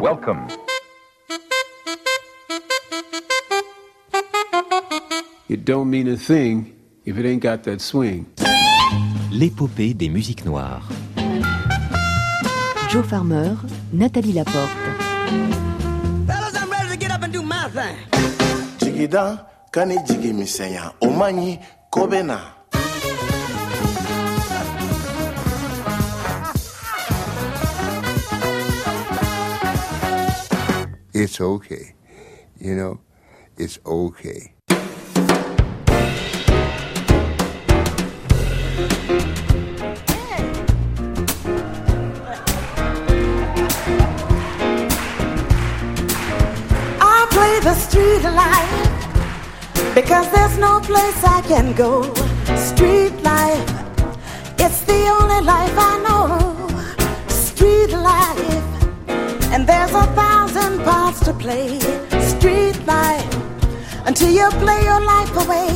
Welcome. It don't mean a thing if it ain't got that swing. L'épopée des musiques noires. Joe Farmer, Nathalie Laporte. Fellas, I'm ready to get up and do my thing. jigida kani jigi misɛnya o man it's okay. You know, it's okay. I play the street life because there's no place I can go. Street life, it's the only life I parts to play. Street life, until you play your life away.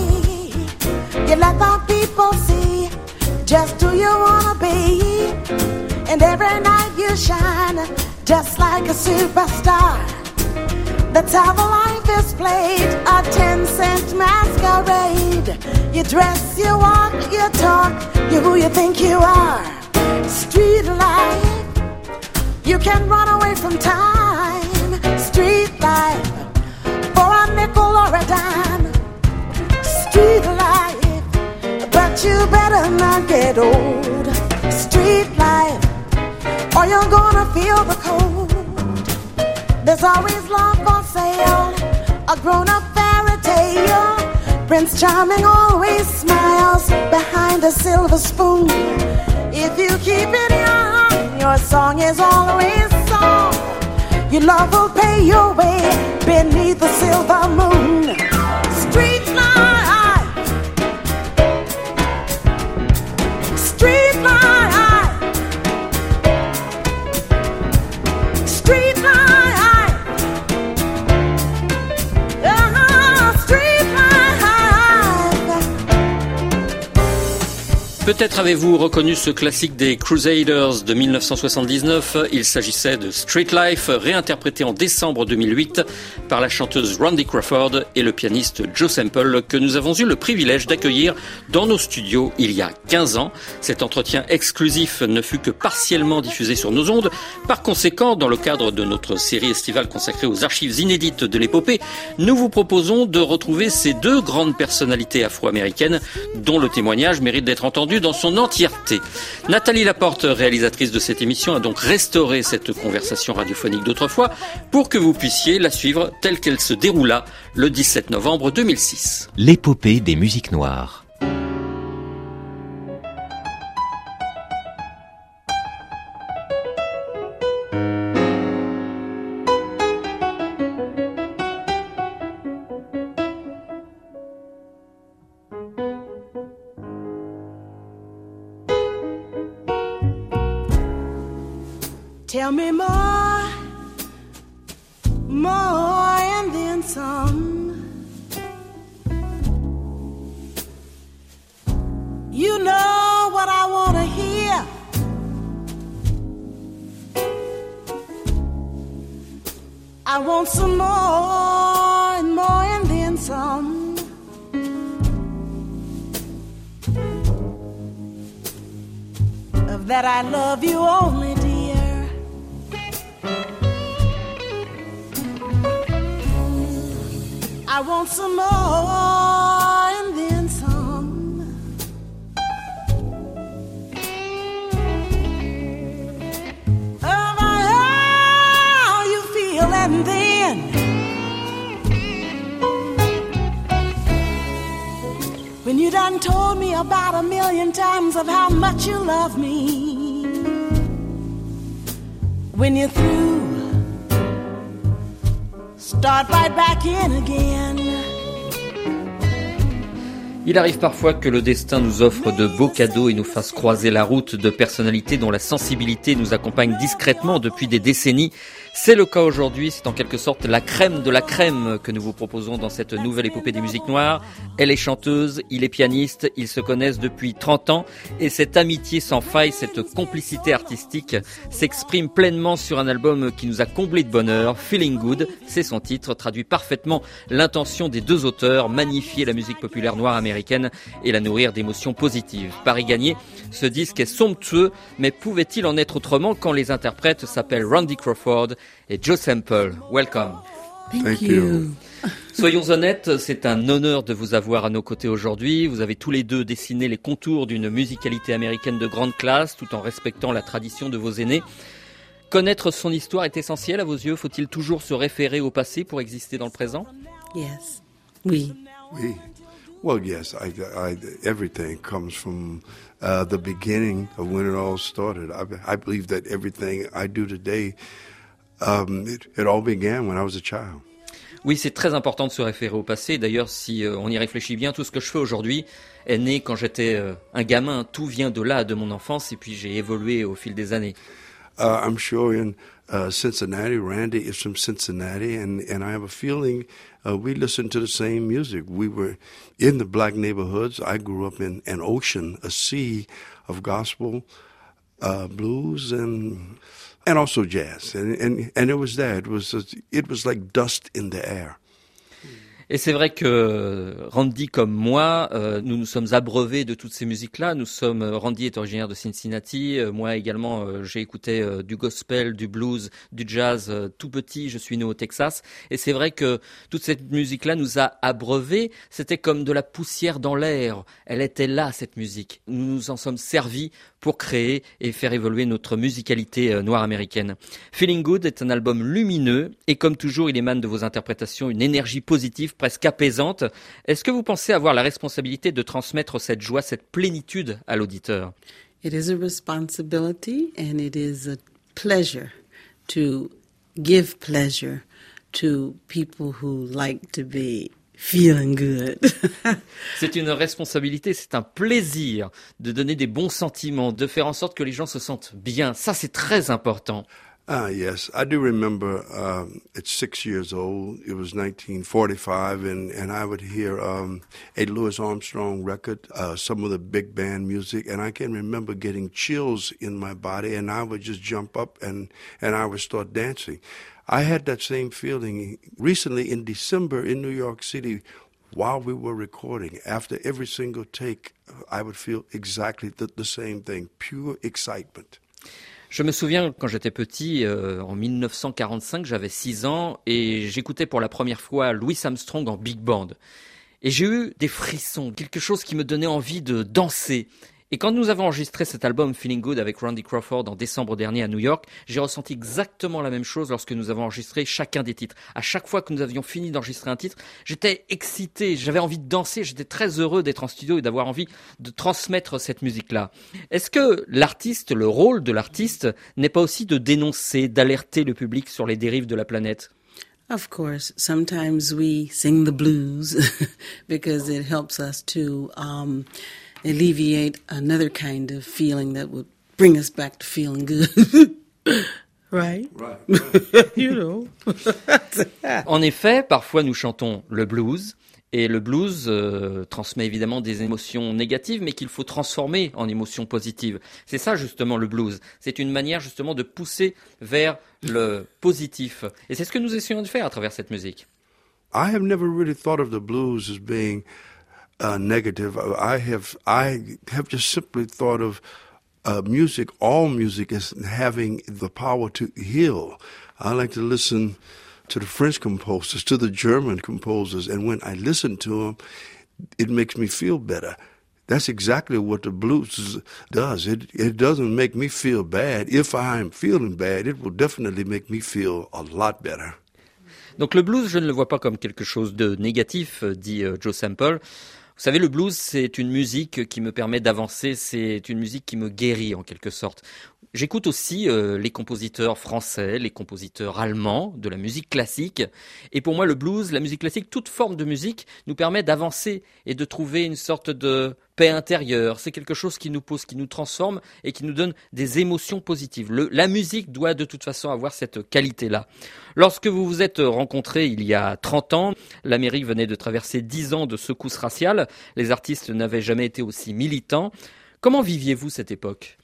You let the people see just who you wanna be. And every night you shine just like a superstar. That's how the life is played, a 10 cent masquerade. You dress, you walk, you talk, you're who you think you are. Street life, you can run away from time. For a nickel or a dime. Street life, but you better not get old. Street life, or you're gonna feel the cold. There's always love for sale, a grown up fairy tale. Prince Charming always smiles behind a silver spoon. If you keep it young, your song is always song. Your love will pay your way beneath the silver moon. Street life, street life, Peut-être avez-vous reconnu ce classique des Crusaders de 1979. Il s'agissait de Street Life, réinterprété en décembre 2008 par la chanteuse Randy Crawford et le pianiste Joe Sample que nous avons eu le privilège d'accueillir dans nos studios il y a 15 ans. Cet entretien exclusif ne fut que partiellement diffusé sur nos ondes. Par conséquent, dans le cadre de notre série estivale consacrée aux archives inédites de l'épopée, nous vous proposons de retrouver ces deux grandes personnalités afro-américaines dont le témoignage mérite d'être entendu dans son entièreté. Nathalie Laporte, réalisatrice de cette émission, a donc restauré cette conversation radiophonique d'autrefois pour que vous puissiez la suivre telle qu'elle se déroula le 17 novembre 2006. L'épopée des musiques noires. I want some more, and more, and then some. Of that I love you only, dear. I want some more done told me about a million times of how much you love me. When you're through start right back in again. Il arrive parfois que le destin nous offre de beaux cadeaux et nous fasse croiser la route de personnalités dont la sensibilité nous accompagne discrètement depuis des décennies. C'est le cas aujourd'hui, c'est en quelque sorte la crème de la crème que nous vous proposons dans cette nouvelle épopée des musiques noires. Elle est chanteuse, il est pianiste, ils se connaissent depuis 30 ans et cette amitié sans faille, cette complicité artistique s'exprime pleinement sur un album qui nous a comblé de bonheur, Feeling Good, c'est son titre, traduit parfaitement l'intention des deux auteurs, magnifier la musique populaire noire américaine et la nourrir d'émotions positives. Paris gagné, ce disque est somptueux, mais pouvait-il en être autrement quand les interprètes s'appellent Randy Crawford et Joe Sample? Welcome. Thank, you. Soyons honnêtes, c'est un honneur de vous avoir à nos côtés aujourd'hui. Vous avez tous les deux dessiné les contours d'une musicalité américaine de grande classe tout en respectant la tradition de vos aînés. Connaître son histoire est essentiel à vos yeux. Faut-il toujours se référer au passé pour exister dans le présent? Yes. Oui. We, well, yes, I, I, everything comes from uh, the beginning of when it all started. I, I believe that everything I do today, um, it, it all began when I was a child. Oui, c'est très important de se référer au passé. D'ailleurs, si euh, on y réfléchit bien, tout ce que je fais aujourd'hui est né quand j'étais euh, un gamin. Tout vient de là, de mon enfance, et puis j'ai évolué au fil des années. Uh, I'm sure in uh, Cincinnati, Randy is from Cincinnati, and, and I have a feeling uh, we listened to the same music. We were in the black neighborhoods. I grew up in an ocean, a sea of gospel, uh, blues, and and also jazz. And, and and it was there. It was it was like dust in the air. Et c'est vrai que Randy comme moi, euh, nous nous sommes abreuvés de toutes ces musiques-là. Nous sommes Randy est originaire de Cincinnati, euh, moi également euh, j'ai écouté euh, du gospel, du blues, du jazz euh, tout petit. Je suis né au Texas et c'est vrai que toute cette musique-là nous a abreuvés. C'était comme de la poussière dans l'air. Elle était là cette musique. Nous nous en sommes servis pour créer et faire évoluer notre musicalité euh, noire américaine. Feeling Good est un album lumineux et comme toujours, il émane de vos interprétations une énergie positive presque apaisante. Est-ce que vous pensez avoir la responsabilité de transmettre cette joie, cette plénitude à l'auditeur? It is a responsibility and it is a pleasure to give pleasure to people who like to be feeling good. C'est une responsabilité, c'est un plaisir de donner des bons sentiments, de faire en sorte que les gens se sentent bien. Ça, c'est très important. Ah, yes. I do remember um, at six years old, it was 1945, and, and I would hear um, a Louis Armstrong record, uh, some of the big band music, and I can remember getting chills in my body, and I would just jump up and, and I would start dancing. I had that same feeling recently in December in New York City while we were recording. After every single take, I would feel exactly the, the same thing pure excitement. Je me souviens quand j'étais petit, euh, en 1945, j'avais 6 ans et j'écoutais pour la première fois Louis Armstrong en big band. Et j'ai eu des frissons, quelque chose qui me donnait envie de danser. Et quand nous avons enregistré cet album Feeling Good avec Randy Crawford en décembre dernier à New York, j'ai ressenti exactement la même chose lorsque nous avons enregistré chacun des titres. À chaque fois que nous avions fini d'enregistrer un titre, j'étais excité, j'avais envie de danser, j'étais très heureux d'être en studio et d'avoir envie de transmettre cette musique-là. Est-ce que l'artiste, le rôle de l'artiste, n'est pas aussi de dénoncer, d'alerter le public sur les dérives de la planète? Of course, sometimes we sing the blues because it helps us to um, alleviate another kind of feeling that would bring us back to feeling good. right? Right. right. you know. En effet, parfois nous chantons le blues. Et le blues euh, transmet évidemment des émotions négatives, mais qu'il faut transformer en émotions positives. C'est ça justement le blues. C'est une manière justement de pousser vers le positif. Et c'est ce que nous essayons de faire à travers cette musique. I have never really thought of the blues as being uh, negative. I have I have just simply thought of uh, music, all music, as having the power to heal. I like to listen to the French composers, to the German composers, and when I listen to them, it makes me feel better. That's exactly what the blues does. It it doesn't make me feel bad. If I'm feeling bad, it will definitely make me feel a lot better. Donc le blues, je ne le vois pas comme quelque chose de négatif, dit euh, Joe Sample. Vous savez, le blues, c'est une musique qui me permet d'avancer, c'est une musique qui me guérit en quelque sorte. J'écoute aussi euh, les compositeurs français, les compositeurs allemands de la musique classique. Et pour moi, le blues, la musique classique, toute forme de musique nous permet d'avancer et de trouver une sorte de paix intérieure. C'est quelque chose qui nous pose, qui nous transforme et qui nous donne des émotions positives. la musique doit de toute façon avoir cette qualité-là. Lorsque vous vous êtes rencontrés il y a 30 ans, l'Amérique venait de traverser 10 ans de secousses raciales. Les artistes n'avaient jamais été aussi militants. Comment viviez-vous cette époque?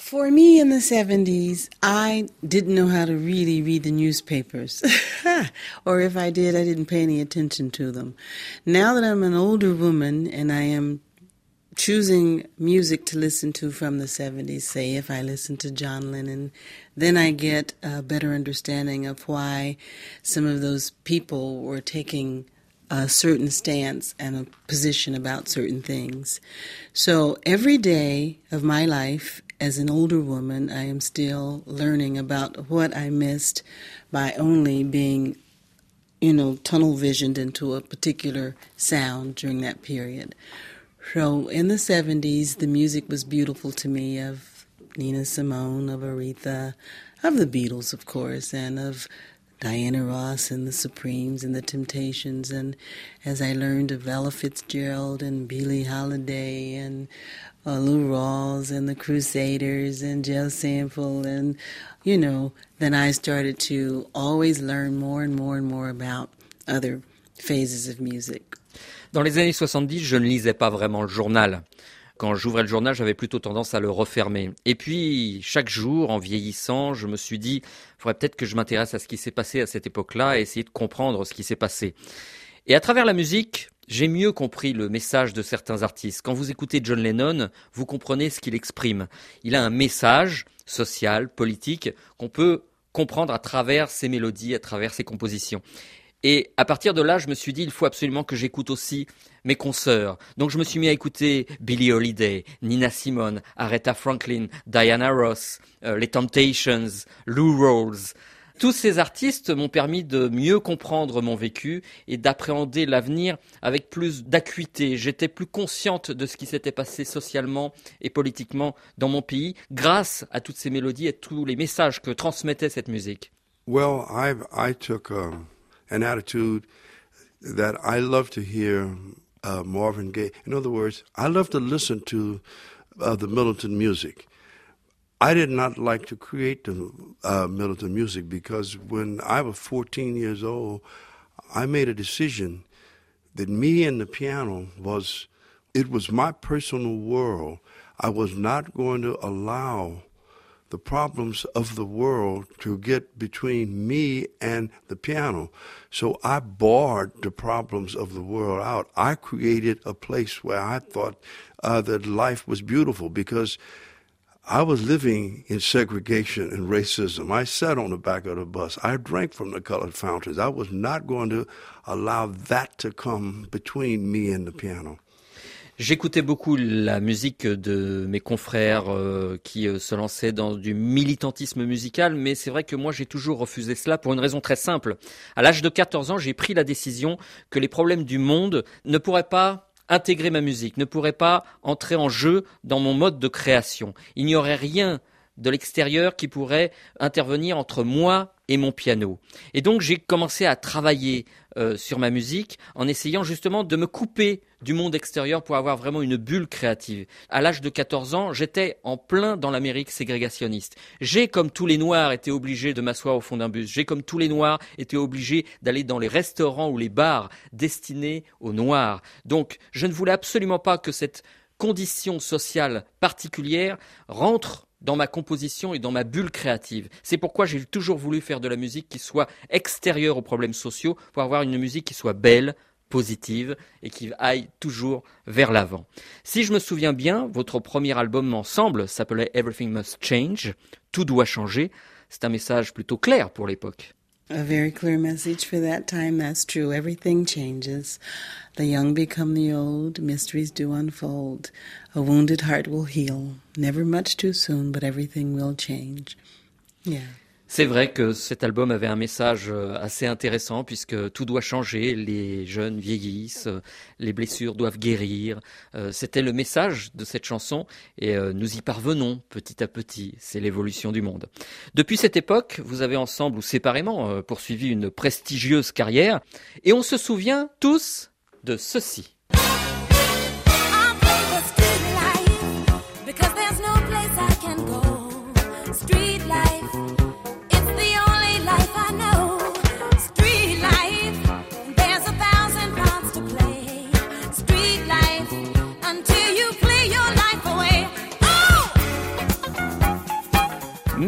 For me in the 70s, I didn't know how to really read the newspapers. or if I did, I didn't pay any attention to them. Now that I'm an older woman and I am choosing music to listen to from the 70s, say if I listen to John Lennon, then I get a better understanding of why some of those people were taking a certain stance and a position about certain things. So every day of my life as an older woman, I am still learning about what I missed by only being, you know, tunnel visioned into a particular sound during that period. So in the 70s, the music was beautiful to me of Nina Simone, of Aretha, of the Beatles, of course, and of Diana Ross and the Supremes and the Temptations. And as I learned of Ella Fitzgerald and Billie Holiday and uh, Lou Rawls and the Crusaders and Joe Sample and you know, then I started to always learn more and more and more about other phases of music. Dans les années 70, je ne lisais pas vraiment le journal. Quand j'ouvrais le journal, j'avais plutôt tendance à le refermer. Et puis, chaque jour, en vieillissant, je me suis dit, faudrait peut-être que je m'intéresse à ce qui s'est passé à cette époque-là et essayer de comprendre ce qui s'est passé. Et à travers la musique, j'ai mieux compris le message de certains artistes. Quand vous écoutez John Lennon, vous comprenez ce qu'il exprime. Il a un message social, politique, qu'on peut comprendre à travers ses mélodies, à travers ses compositions. Et à partir de là, je me suis dit, il faut absolument que j'écoute aussi mes consoeurs. Donc je me suis mis à écouter Billie Holiday, Nina Simone, Aretha Franklin, Diana Ross, euh, les Temptations, Lou Rawls, tous ces artistes m'ont permis de mieux comprendre mon vécu et d'appréhender l'avenir avec plus d'acuité. J'étais plus consciente de ce qui s'était passé socialement et politiquement dans mon pays grâce à toutes ces mélodies et tous les messages que transmettait cette musique. Um, an attitude that I love to hear uh, Marvin Gaye. In other words, I love to listen to uh, the militant music. I did not like to create the uh, militant music because when I was 14 years old, I made a decision that me and the piano was, it was my personal world. I was not going to allow the problems of the world to get between me and the piano. So I barred the problems of the world out. I created a place where I thought uh, that life was beautiful because I was living in segregation and racism. I sat on the back of the bus. I drank from the colored fountains. I was not going to allow that to come between me and the piano. J'écoutais beaucoup la musique de mes confrères euh, qui euh, se lançaient dans du militantisme musical, mais c'est vrai que moi j'ai toujours refusé cela pour une raison très simple. À l'âge de 14 ans, j'ai pris la décision que les problèmes du monde ne pourraient pas intégrer ma musique, ne pourrait pas entrer en jeu dans mon mode de création. Il n'y aurait rien de l'extérieur qui pourrait intervenir entre moi et mon piano. Et donc j'ai commencé à travailler euh, sur ma musique en essayant justement de me couper du monde extérieur pour avoir vraiment une bulle créative. À l'âge de 14 ans, j'étais en plein dans l'Amérique ségrégationniste. J'ai, comme tous les Noirs, été obligé de m'asseoir au fond d'un bus. J'ai, comme tous les Noirs, été obligé d'aller dans les restaurants ou les bars destinés aux Noirs. Donc, je ne voulais absolument pas que cette condition sociale particulière rentre dans ma composition et dans ma bulle créative. C'est pourquoi j'ai toujours voulu faire de la musique qui soit extérieure aux problèmes sociaux, pour avoir une musique qui soit belle, positive et qui aille toujours vers l'avant. Si je me souviens bien, votre premier album ensemble s'appelait Everything Must Change, Tout doit changer. C'est un message plutôt clair pour l'époque. A very clear message for that time. That's true. Everything changes. The young become the old. Mysteries do unfold. A wounded heart will heal. Never much too soon, but everything will change. Yeah. C'est vrai que cet album avait un message euh, assez intéressant puisque tout doit changer, les jeunes vieillissent, euh, les blessures doivent guérir. Euh, c'était le message de cette chanson et nous y parvenons petit à petit. C'est l'évolution du monde. Depuis cette époque, vous avez ensemble ou séparément poursuivi une prestigieuse carrière et on se souvient tous de ceci.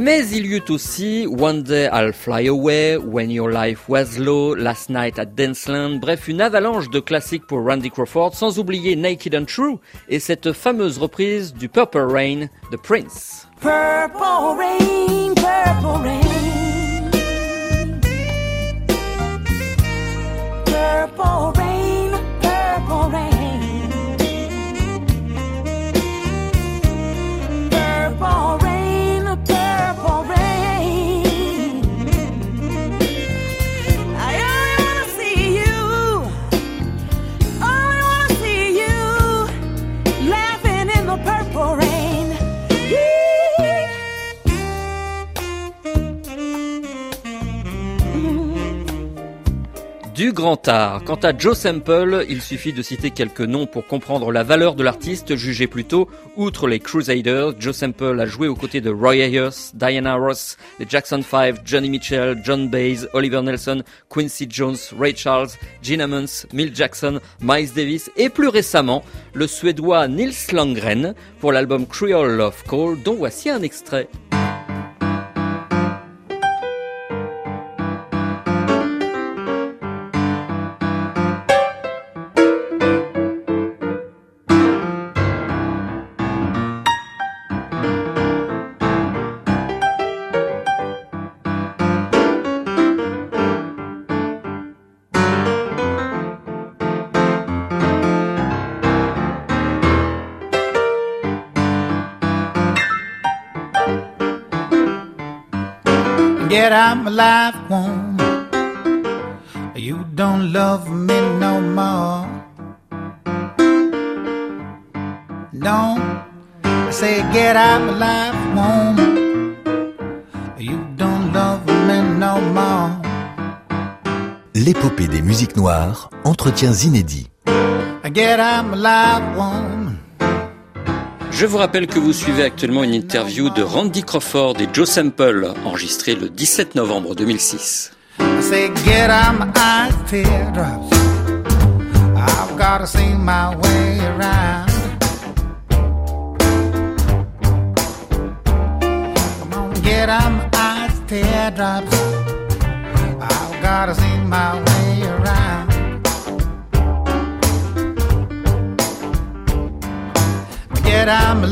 Mais il y eut aussi One Day I'll Fly Away, When Your Life Was Low, Last Night at Danceland, bref une avalanche de classiques pour Randy Crawford, sans oublier Naked and True et cette fameuse reprise du Purple Rain de Prince. Purple Rain. Purple Rain, grand art. Quant à Joe Sample, il suffit de citer quelques noms pour comprendre la valeur de l'artiste jugé plutôt. Outre les Crusaders, Joe Sample a joué aux côtés de Roy Ayers, Diana Ross, les Jackson 5, Johnny Mitchell, John Baez, Oliver Nelson, Quincy Jones, Ray Charles, Gene Ammons, Mill Jackson, Miles Davis et plus récemment le Suédois Nils Landgren pour l'album Creole Love Call dont voici un extrait. Get out my life, woman. You don't love me no more. Don't I say get out my life, woman. You don't love me no more. L'épopée des musiques noires, entretiens inédits. Get out my life, woman. Je vous rappelle que vous suivez actuellement une interview de Randy Crawford et Joe Sample, enregistrée le 17 novembre 2006. get out my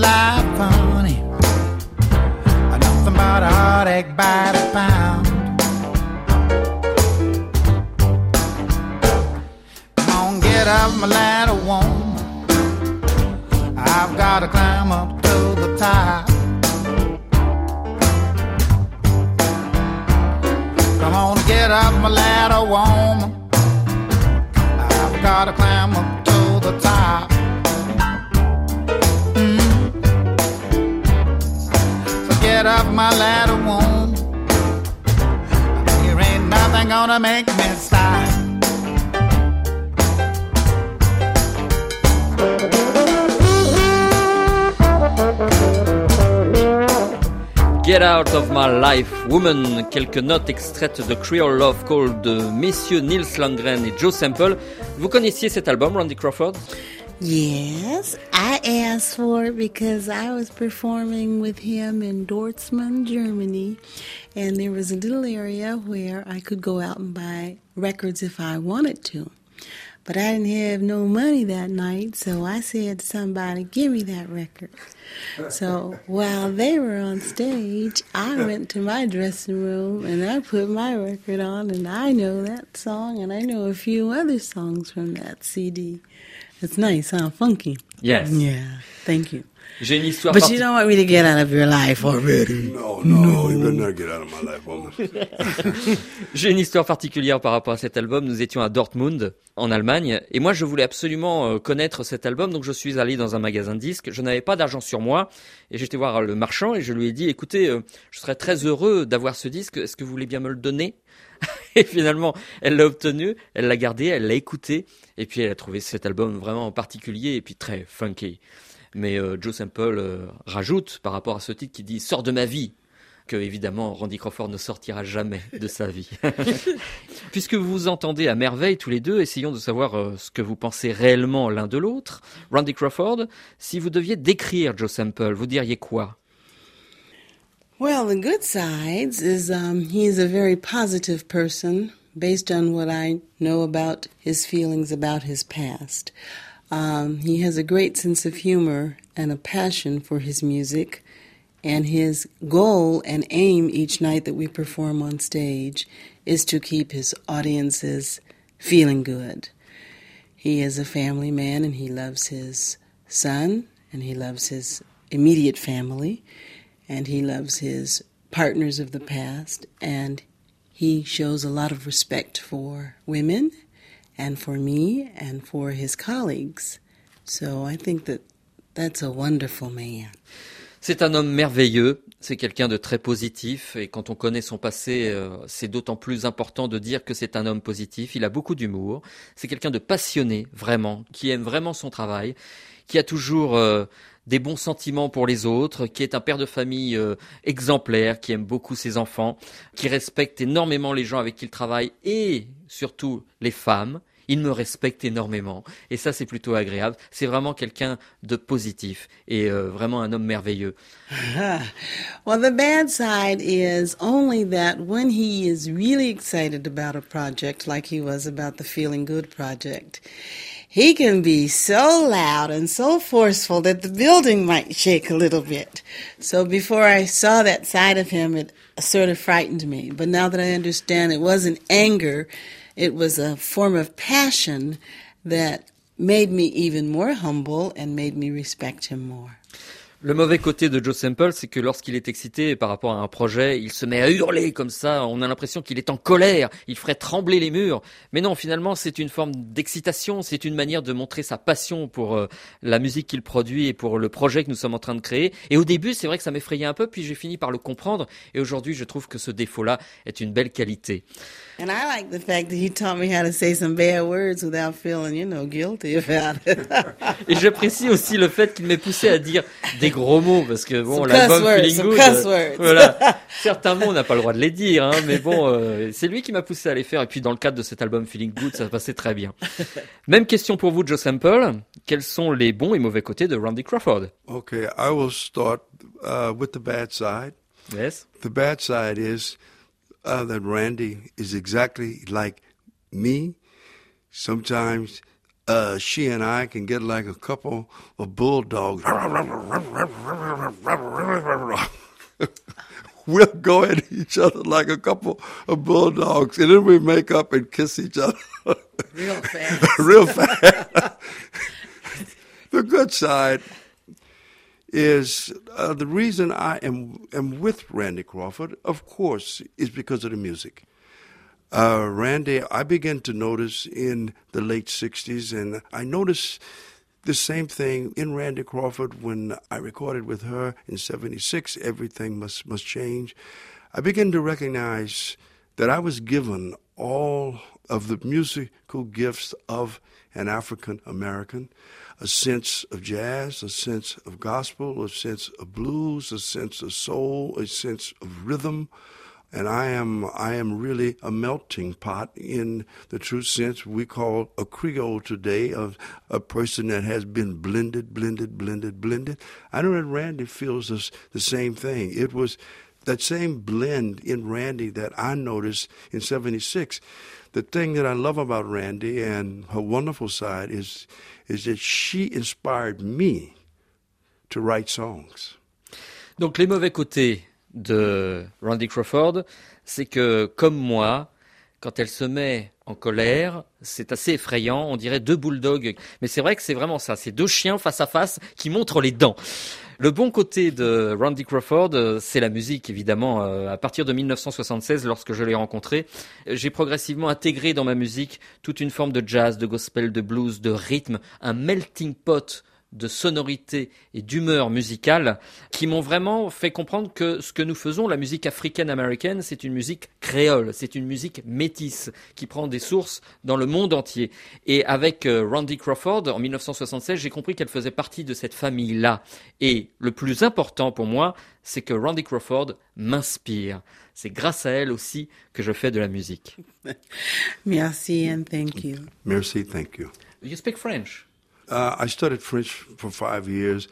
life, honey. Nothing but a heartache by the pound. Come on, get up my ladder, woman. I've got to climb up to the top. Come on, get up my ladder, woman. I've got to climb up to the top. Get Out of My Life Woman, quelques notes extraites de Creole Love Call de messieurs Nils Landgren et Joe Sample. Vous connaissiez cet album, Randy Crawford? Yes, I asked for it because I was performing with him in Dortmund, Germany, and there was a little area where I could go out and buy records if I wanted to. But I didn't have no money that night, so I said to somebody, Give me that record. So while they were on stage, I went to my dressing room and I put my record on, and I know that song, and I know a few other songs from that CD. It's nice, huh? Funky. Yes. Yeah. Thank you. J'ai une histoire But you don't want me to get out of your life already. No, no, you better not get out of my life, woman. J'ai une histoire particulière par rapport à cet album. Nous étions à Dortmund, en Allemagne, et moi je voulais absolument euh, connaître cet album, donc je suis allé dans un magasin de disques. Je n'avais pas d'argent sur moi, et j'étais voir le marchand et je lui ai dit "Écoutez, euh, je serais très heureux d'avoir ce disque. Est-ce que vous voulez bien me le donner? Et finalement, elle l'a obtenu, elle l'a gardé, elle l'a écouté, et puis elle a trouvé cet album vraiment particulier et puis très funky. Mais euh, Joe Sample euh, rajoute par rapport à ce titre qui dit "Sors de ma vie." que évidemment Randy Crawford ne sortira jamais de sa vie. Puisque vous vous entendez à merveille tous les deux, essayons de savoir euh, ce que vous pensez réellement l'un de l'autre. Randy Crawford, si vous deviez décrire Joe Sample, vous diriez quoi? Well, the good sides is um, he's a very positive person based on what I know about his feelings about his past. Um, he has a great sense of humor and a passion for his music. And his goal and aim each night that we perform on stage is to keep his audiences feeling good. He is a family man and he loves his son and he loves his immediate family and he loves his partners of the past and he shows a lot of respect for women and for me and for his colleagues. So I think that that's a wonderful man. C'est un homme merveilleux, c'est quelqu'un de très positif et quand on connaît son passé, euh, c'est d'autant plus important de dire que c'est un homme positif. Il a beaucoup d'humour, c'est quelqu'un de passionné, vraiment, qui aime vraiment son travail, qui a toujours euh, des bons sentiments pour les autres, qui est un père de famille euh, exemplaire, qui aime beaucoup ses enfants, qui respecte énormément les gens avec qui il travaille et surtout les femmes. Il me respecte énormément et ça c'est plutôt agréable. C'est vraiment quelqu'un de positif et euh, vraiment un homme merveilleux. well, the bad side is only that when he is really excited about a project, like he was about the Feeling Good project, he can be so loud and so forceful that the building might shake a little bit. So before I saw that side of him, it sort of frightened me. But now that I understand it wasn't anger, it was a form of passion that made me even more humble and made me respect him more. Le mauvais côté de Joe Sample, c'est que lorsqu'il est excité par rapport à un projet, il se met à hurler comme ça. On a l'impression qu'il est en colère. Il ferait trembler les murs. Mais non, finalement, c'est une forme d'excitation. C'est une manière de montrer sa passion pour euh, la musique qu'il produit et pour le projet que nous sommes en train de créer. Et au début, c'est vrai que ça m'effrayait un peu, puis j'ai fini par le comprendre. Et aujourd'hui, je trouve que ce défaut-là est une belle qualité. And I like the fact that he taught me how to say some bad words without feeling, you know, guilty about it. Et j'apprécie aussi le fait qu'il m'ait poussé à dire des gros mots parce que bon, l'album Feeling Good, euh, voilà, certains mots on n'a pas le droit de les dire, hein, mais bon, euh, c'est lui qui m'a poussé à les faire. Et puis dans le cadre de cet album Feeling Good, ça passait très bien. Même question pour vous, Joe Sample. Quels sont les bons et mauvais côtés de Randy Crawford? Okay, I will start uh, with the bad side. Yes. The bad side is uh, that Randy is exactly like me. Sometimes uh, she and I can get like a couple of bulldogs. we'll go at each other like a couple of bulldogs, and then we make up and kiss each other Real fast. real fast. the good side is uh, the reason I am am with Randy Crawford, of course, is because of the music. Uh, Randy, I began to notice in the late '60s, and I noticed the same thing in Randy Crawford when I recorded with her in '76. Everything must must change. I began to recognize that I was given all of the musical gifts of an African American a sense of jazz, a sense of gospel, a sense of blues, a sense of soul, a sense of rhythm. And I am I am really a melting pot in the true sense we call a Creole today of a person that has been blended, blended, blended, blended. I don't know that Randy feels this, the same thing. It was that same blend in Randy that I noticed in 76. The thing that I love about Randy and her wonderful side is, is that she inspired me to write songs. Donc les mauvais côtés de Randy Crawford, c'est que comme moi, quand elle se met en colère. C'est assez effrayant. On dirait deux bulldogs. Mais c'est vrai que c'est vraiment ça. C'est deux chiens face à face qui montrent les dents. Le bon côté de Randy Crawford, c'est la musique, évidemment. Euh, à partir de 1976, lorsque je l'ai rencontré, j'ai progressivement intégré dans ma musique toute une forme de jazz, de gospel, de blues, de rythme, un melting pot de sonorité et d'humeur musicale qui m'ont vraiment fait comprendre que ce que nous faisons, la musique africaine-américaine, c'est une musique créole, c'est une musique métisse qui prend des sources dans le monde entier. Et avec euh, Randy Crawford, en 1976, j'ai compris qu'elle faisait partie de cette famille-là. Et le plus important pour moi, c'est que Randy Crawford m'inspire. C'est grâce à elle aussi que je fais de la musique. Merci and thank you. Merci, thank you. You speak French? Uh, I studied French for five years.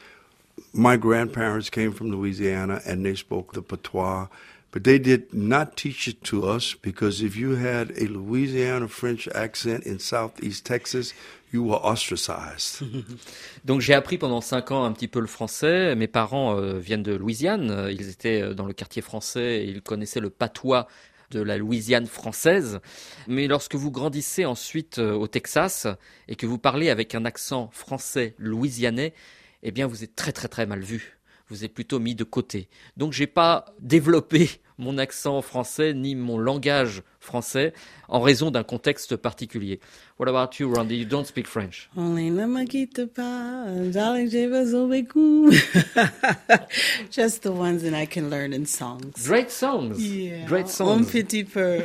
My grandparents came from Louisiana and they spoke the patois, but they did not teach it to us because if you had a Louisiana French accent in southeast Texas, you were ostracized. Donc j'ai appris pendant cinq ans un petit peu le français. Mes parents euh, viennent de Louisiane. Ils étaient euh, dans le quartier français et ils connaissaient le patois de la Louisiane française. Mais lorsque vous grandissez ensuite euh, au Texas et que vous parlez avec un accent français louisianais, eh bien vous êtes très très très mal vu. Vous êtes plutôt mis de côté. Donc j'ai pas développé mon accent français ni mon langage français en raison d'un contexte particulier. What about you, Randy? You don't speak French. Only ne me quitte pas, darling, j'ai besoin beaucoup. Just the ones that I can learn in songs. Great songs. Yeah. Great Un songs. petit peu,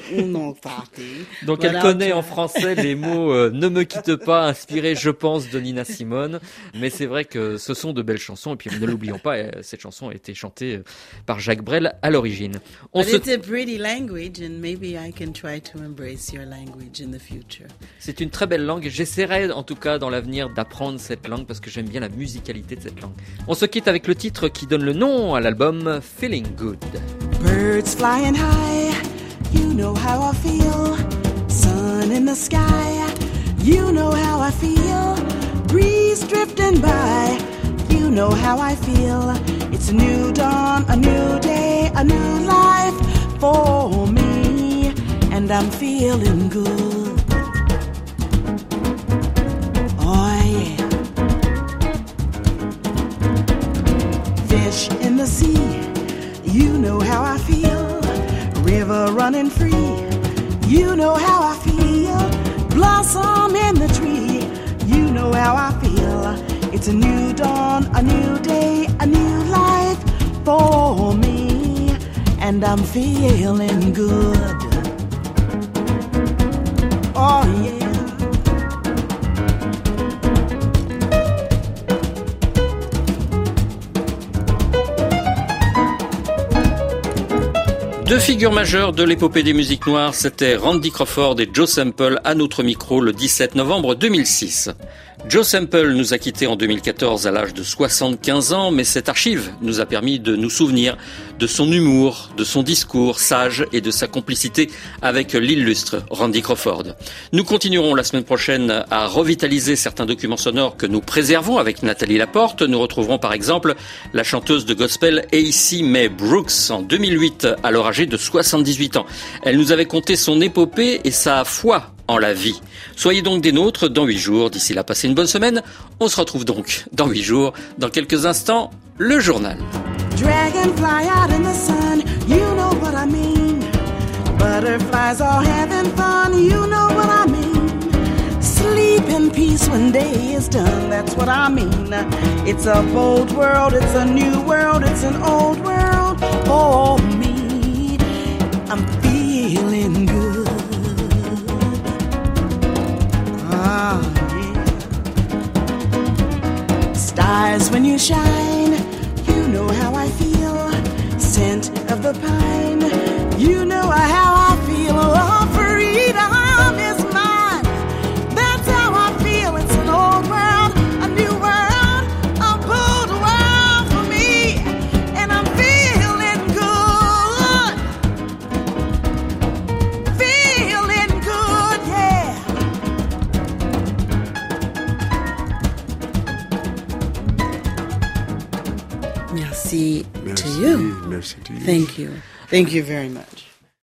partie. Donc But elle connaît try. en français les mots euh, Ne me quitte pas, inspiré je pense de Nina Simone. Mais c'est vrai que ce sont de belles chansons. Et puis ne l'oublions pas, euh, cette chanson a été chantée euh, par Jacques Brel à l'origine. On But se- it's a pretty language, and maybe I can try to embrace your language in the future. C'est une très belle langue. J'essaierai en tout cas dans l'avenir d'apprendre cette langue parce que j'aime bien la musicalité de cette langue. On se quitte avec le titre qui donne le nom à l'album Feeling Good. Birds flying high, you know how I feel. Sun in the sky, you know how I feel. Breeze drifting by, you know how I feel. It's a new dawn, a new day, a new life for me, I'm feeling good. Oh, yeah. Fish in the sea, you know how I feel. River running free, you know how I feel. Blossom in the tree, you know how I feel. It's a new dawn, a new day, a new life for me, and I'm feeling good. Deux figures majeures de l'épopée des musiques noires, c'était Randy Crawford et Joe Sample à notre micro le 17 novembre 2006. Joe Sample nous a quittés en 2014 à l'âge de 75 ans, mais cette archive nous a permis de nous souvenir de son humour, de son discours sage et de sa complicité avec l'illustre Randy Crawford. Nous continuerons la semaine prochaine à revitaliser certains documents sonores que nous préservons avec Nathalie Laporte. Nous retrouverons par exemple la chanteuse de gospel AC May Brooks en 2008, alors âgée de 78 ans. Elle nous avait conté son épopée et sa foi en la vie. Soyez donc des nôtres dans huit jours. D'ici là, passez une bonne semaine. On se retrouve donc dans huit jours. Dans quelques instants, le journal. Dragonfly out in the sun, you know what I mean. Butterflies all having fun, you know what I mean. Sleep in peace when day is done, that's what I mean. It's a bold world, it's a new world, it's an old world for me. I'm feeling good. Ah, yeah. Stars when you shine, pine, you know I feel. Thank you. Thank you very much.